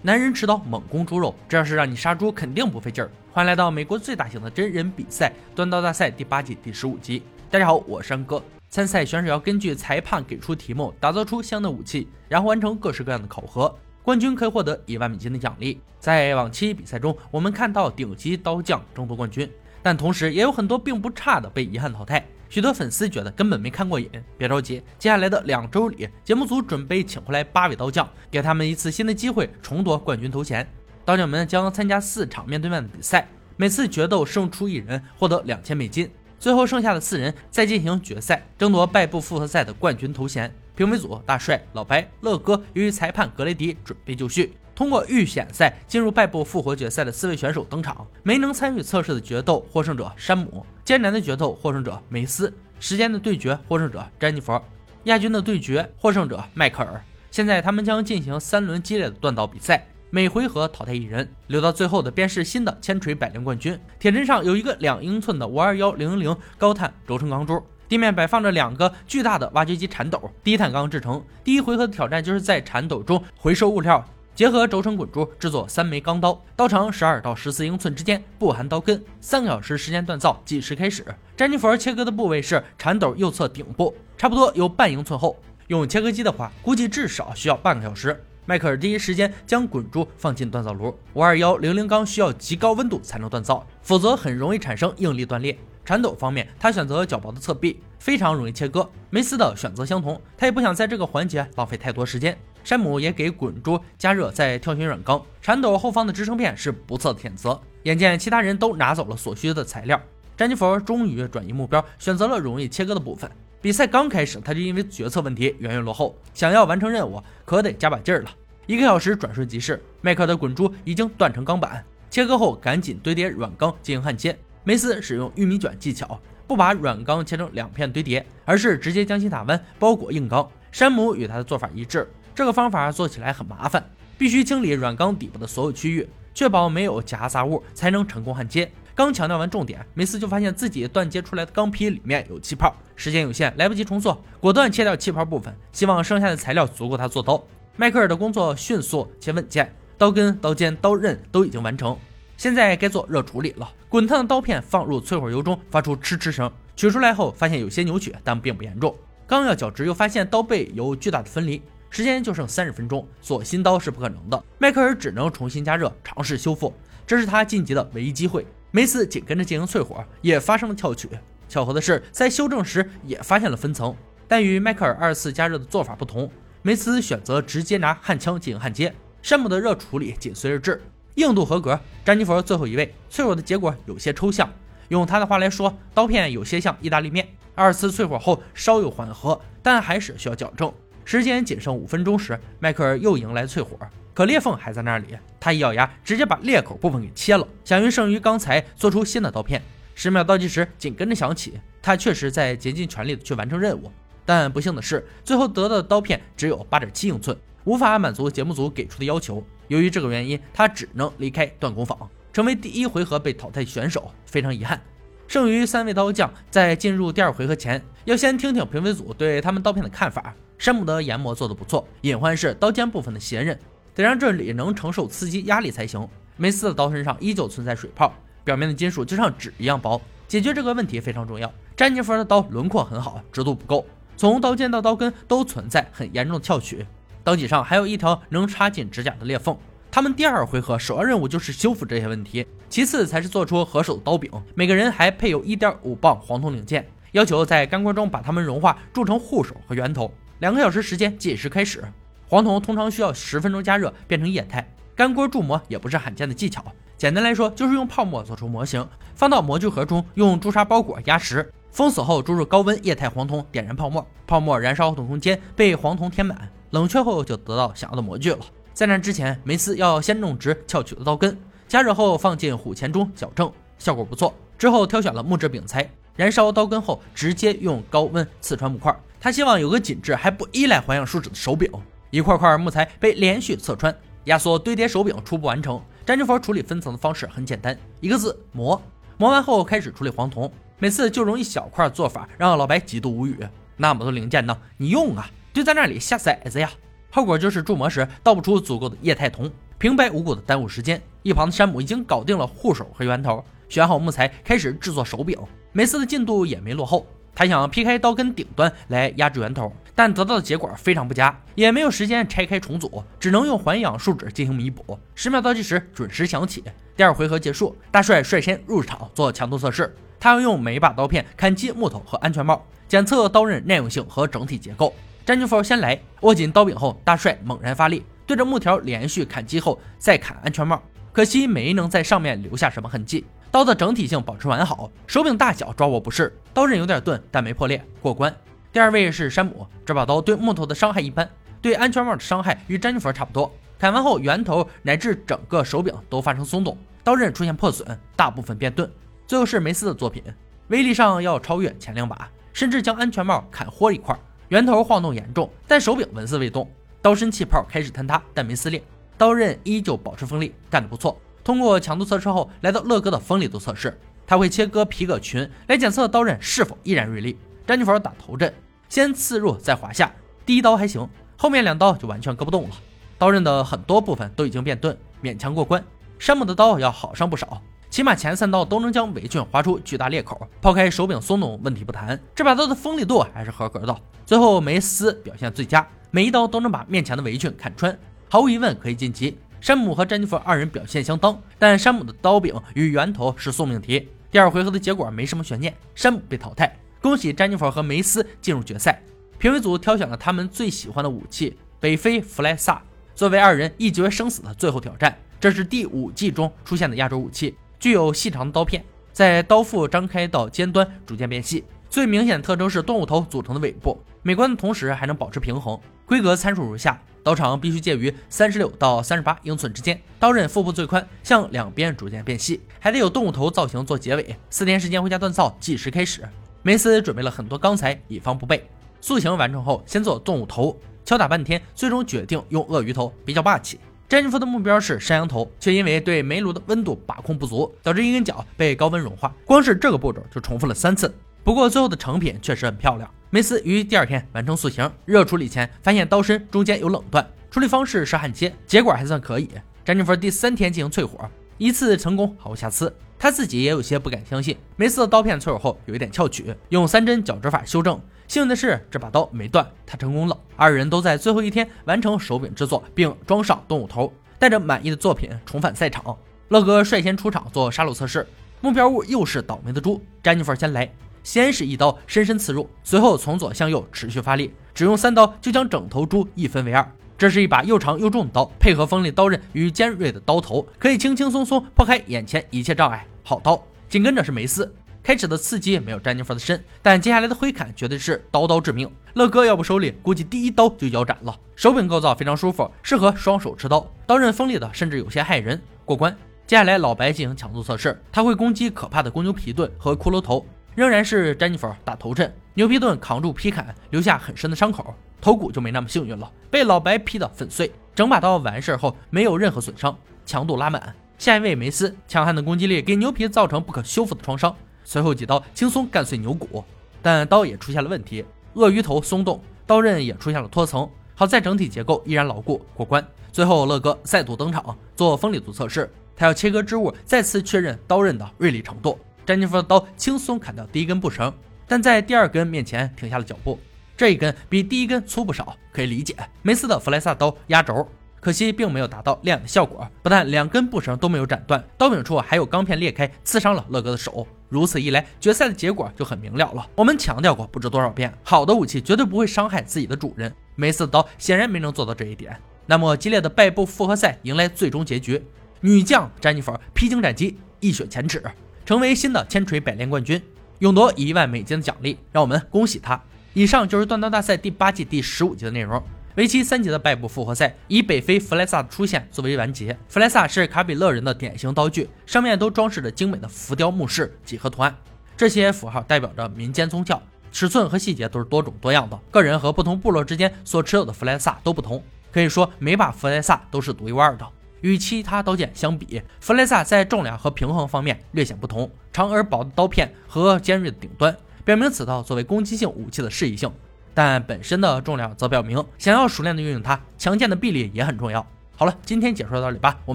男人持刀猛攻猪肉，这要是让你杀猪，肯定不费劲儿。欢迎来到美国最大型的真人比赛——端刀大赛第八季第十五集。大家好，我是山哥。参赛选手要根据裁判给出题目，打造出相应的武器，然后完成各式各样的考核。冠军可以获得一万美金的奖励。在往期比赛中，我们看到顶级刀匠争夺冠军，但同时也有很多并不差的被遗憾淘汰。许多粉丝觉得根本没看过瘾，别着急，接下来的两周里，节目组准备请回来八位刀匠，给他们一次新的机会重夺冠军头衔。刀匠们将参加四场面对面的比赛，每次决斗胜出一人获得两千美金，最后剩下的四人再进行决赛，争夺败部复活赛的冠军头衔。评委组大帅、老白、乐哥由于裁判格雷迪准备就绪。通过预选赛进入败部复活决赛的四位选手登场，没能参与测试的决斗获胜者山姆，艰难的决斗获胜者梅斯，时间的对决获胜者詹妮弗，亚军的对决获胜者迈克尔。现在他们将进行三轮激烈的断刀比赛，每回合淘汰一人，留到最后的便是新的千锤百炼冠军。铁砧上有一个两英寸的五二幺零零零高碳轴承钢珠，地面摆放着两个巨大的挖掘机铲斗，低碳钢制成。第一回合的挑战就是在铲斗中回收物料。结合轴承滚珠制作三枚钢刀，刀长十二到十四英寸之间，不含刀根。三个小时时间锻造计时开始。詹妮弗切割的部位是铲斗右侧顶部，差不多有半英寸厚。用切割机的话，估计至少需要半个小时。迈克尔第一时间将滚珠放进锻造炉。五二幺零零钢需要极高温度才能锻造，否则很容易产生应力断裂。铲斗方面，他选择较薄的侧壁，非常容易切割。梅斯的选择相同，他也不想在这个环节浪费太多时间。山姆也给滚珠加热，再挑选软钢。铲斗后方的支撑片是不错的选择。眼见其他人都拿走了所需的材料，詹妮弗终于转移目标，选择了容易切割的部分。比赛刚开始，他就因为决策问题远远落后。想要完成任务，可得加把劲儿了。一个小时转瞬即逝，迈克的滚珠已经断成钢板。切割后，赶紧堆叠软钢进行焊接。梅斯使用玉米卷技巧，不把软钢切成两片堆叠，而是直接将其打弯，包裹硬钢。山姆与他的做法一致。这个方法做起来很麻烦，必须清理软钢底部的所有区域，确保没有夹杂物，才能成功焊接。刚强调完重点，梅斯就发现自己断接出来的钢坯里面有气泡，时间有限，来不及重做，果断切掉气泡部分，希望剩下的材料足够他做刀。迈克尔的工作迅速且稳健，刀根、刀尖、刀刃都已经完成，现在该做热处理了。滚烫的刀片放入淬火油中，发出嗤嗤声，取出来后发现有些扭曲，但并不严重。刚要绞直，又发现刀背有巨大的分离。时间就剩三十分钟，做新刀是不可能的。迈克尔只能重新加热，尝试修复，这是他晋级的唯一机会。梅斯紧跟着进行淬火，也发生了跳曲。巧合的是，在修正时也发现了分层，但与迈克尔二次加热的做法不同，梅斯选择直接拿焊枪进行焊接。山姆的热处理紧随而至，硬度合格。詹妮弗最后一位，淬火的结果有些抽象，用他的话来说，刀片有些像意大利面。二次淬火后稍有缓和，但还是需要矫正。时间仅剩五分钟时，迈克尔又迎来淬火，可裂缝还在那里。他一咬牙，直接把裂口部分给切了，想用剩余钢材做出新的刀片。十秒倒计时紧跟着响起，他确实在竭尽全力的去完成任务。但不幸的是，最后得到的刀片只有八点七英寸，无法满足节目组给出的要求。由于这个原因，他只能离开锻工坊，成为第一回合被淘汰选手。非常遗憾，剩余三位刀匠在进入第二回合前，要先听听评委组对他们刀片的看法。山姆的研磨做得不错，隐患是刀尖部分的斜刃，得让这里能承受刺激压力才行。梅斯的刀身上依旧存在水泡，表面的金属就像纸一样薄，解决这个问题非常重要。詹妮弗的刀轮廓很好，直度不够，从刀尖到刀根都存在很严重的翘曲，刀脊上还有一条能插进指甲的裂缝。他们第二回合首要任务就是修复这些问题，其次才是做出合手的刀柄。每个人还配有一点五磅黄铜零件，要求在干锅中把它们融化，铸成护手和圆头。两个小时时间计时开始，黄铜通常需要十分钟加热变成液态。干锅铸模也不是罕见的技巧，简单来说就是用泡沫做出模型，放到模具盒中，用朱砂包裹压实，封死后注入高温液态黄铜，点燃泡沫，泡沫燃烧后的空间被黄铜填满，冷却后就得到想要的模具了。在那之前，梅斯要先弄直翘曲的刀根，加热后放进虎钳中矫正，效果不错。之后挑选了木质饼材，燃烧刀根后直接用高温刺穿木块。他希望有个紧致还不依赖环氧树脂的手柄，一块块木材被连续侧穿，压缩堆叠手柄初步完成。詹妮弗处理分层的方式很简单，一个字磨。磨完后开始处理黄铜，每次就用一小块做法，让老白极度无语。那么多零件呢，你用啊，就在那里下骰子呀。后果就是铸模时倒不出足够的液态铜，平白无故的耽误时间。一旁的山姆已经搞定了护手和圆头，选好木材，开始制作手柄。每次的进度也没落后，他想劈开刀根顶端来压制源头，但得到的结果非常不佳，也没有时间拆开重组，只能用环氧树脂进行弥补。十秒倒计时准时响起，第二回合结束，大帅率先入场做强度测试，他要用每一把刀片砍击木头和安全帽，检测刀刃耐用性和整体结构。詹妮弗先来，握紧刀柄后，大帅猛然发力，对着木条连续砍击后再砍安全帽，可惜没能在上面留下什么痕迹。刀的整体性保持完好，手柄大小抓握不适，刀刃有点钝，但没破裂，过关。第二位是山姆，这把刀对木头的伤害一般，对安全帽的伤害与詹妮弗差不多。砍完后，圆头乃至整个手柄都发生松动，刀刃出现破损，大部分变钝。最后是梅斯的作品，威力上要超越前两把，甚至将安全帽砍豁一块，圆头晃动严重，但手柄纹丝未动，刀身气泡开始坍塌，但没撕裂，刀刃依旧保持锋利，干得不错。通过强度测试后，来到乐哥的锋利度测试，他会切割皮革裙来检测刀刃是否依然锐利。詹妮弗打头阵，先刺入再划下，第一刀还行，后面两刀就完全割不动了。刀刃的很多部分都已经变钝，勉强过关。山姆的刀要好上不少，起码前三刀都能将围裙划出巨大裂口。抛开手柄松动问题不谈，这把刀的锋利度还是合格的。最后梅斯表现最佳，每一刀都能把面前的围裙砍穿，毫无疑问可以晋级。山姆和詹妮弗二人表现相当，但山姆的刀柄与圆头是送命题。第二回合的结果没什么悬念，山姆被淘汰。恭喜詹妮弗和梅斯进入决赛。评委组挑选了他们最喜欢的武器——北非弗莱萨，作为二人一决生死的最后挑战。这是第五季中出现的亚洲武器，具有细长的刀片，在刀腹张开到尖端逐渐变细。最明显的特征是动物头组成的尾部，美观的同时还能保持平衡。规格参数如下。刀长必须介于三十六到三十八英寸之间，刀刃腹部最宽，向两边逐渐变细，还得有动物头造型做结尾。四天时间回家锻造，计时开始。梅斯准备了很多钢材，以防不备。塑形完成后，先做动物头，敲打半天，最终决定用鳄鱼头，比较霸气。詹妮弗的目标是山羊头，却因为对煤炉的温度把控不足，导致一根脚被高温融化。光是这个步骤就重复了三次。不过最后的成品确实很漂亮。梅斯于第二天完成塑形，热处理前发现刀身中间有冷断，处理方式是焊接，结果还算可以。詹妮弗第三天进行淬火，一次成功，毫无瑕疵。他自己也有些不敢相信。梅斯的刀片淬火后有一点翘曲，用三针绞直法修正。幸运的是这把刀没断，他成功了。二人都在最后一天完成手柄制作，并装上动物头，带着满意的作品重返赛场。乐哥率先出场做杀戮测试，目标物又是倒霉的猪。詹妮弗先来。先是一刀深深刺入，随后从左向右持续发力，只用三刀就将整头猪一分为二。这是一把又长又重的刀，配合锋利刀刃与尖锐的刀头，可以轻轻松松破开眼前一切障碍。好刀！紧跟着是梅斯，开始的刺激没有詹妮弗的深，但接下来的挥砍绝对是刀刀致命。乐哥要不收力，估计第一刀就腰斩了。手柄构造非常舒服，适合双手持刀，刀刃锋利的甚至有些骇人。过关。接下来老白进行强度测试，他会攻击可怕的公牛皮盾和骷髅头。仍然是詹妮弗打头阵，牛皮盾扛住劈砍，留下很深的伤口，头骨就没那么幸运了，被老白劈得粉碎。整把刀完事后没有任何损伤，强度拉满。下一位梅斯，强悍的攻击力给牛皮造成不可修复的创伤，随后几刀轻松干碎牛骨，但刀也出现了问题，鳄鱼头松动，刀刃也出现了脱层，好在整体结构依然牢固，过关。最后乐哥再度登场做锋利度测试，他要切割织物，再次确认刀刃的锐利程度。詹妮弗的刀轻松砍掉第一根布绳，但在第二根面前停下了脚步。这一根比第一根粗不少，可以理解。梅斯的弗莱萨刀压轴，可惜并没有达到亮眼的效果。不但两根布绳都没有斩断，刀柄处还有钢片裂开，刺伤了乐哥的手。如此一来，决赛的结果就很明了了。我们强调过不知多少遍，好的武器绝对不会伤害自己的主人。梅斯的刀显然没能做到这一点。那么激烈的败部复活赛迎来最终结局，女将詹妮弗披荆斩棘，一雪前耻。成为新的千锤百炼冠军，勇夺一万美金的奖励，让我们恭喜他！以上就是断刀大赛第八季第十五集的内容。为期三集的败部复活赛，以北非弗莱萨的出现作为完结。弗莱萨是卡比勒人的典型刀具，上面都装饰着精美的浮雕木饰、几何图案，这些符号代表着民间宗教，尺寸和细节都是多种多样的。个人和不同部落之间所持有的弗莱萨都不同，可以说每把弗莱萨都是独一无二的。与其他刀剑相比，弗雷萨在重量和平衡方面略显不同。长而薄的刀片和尖锐的顶端，表明此刀作为攻击性武器的适宜性；但本身的重量则表明，想要熟练的运用它，强健的臂力也很重要。好了，今天解说到这里吧，我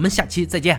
们下期再见。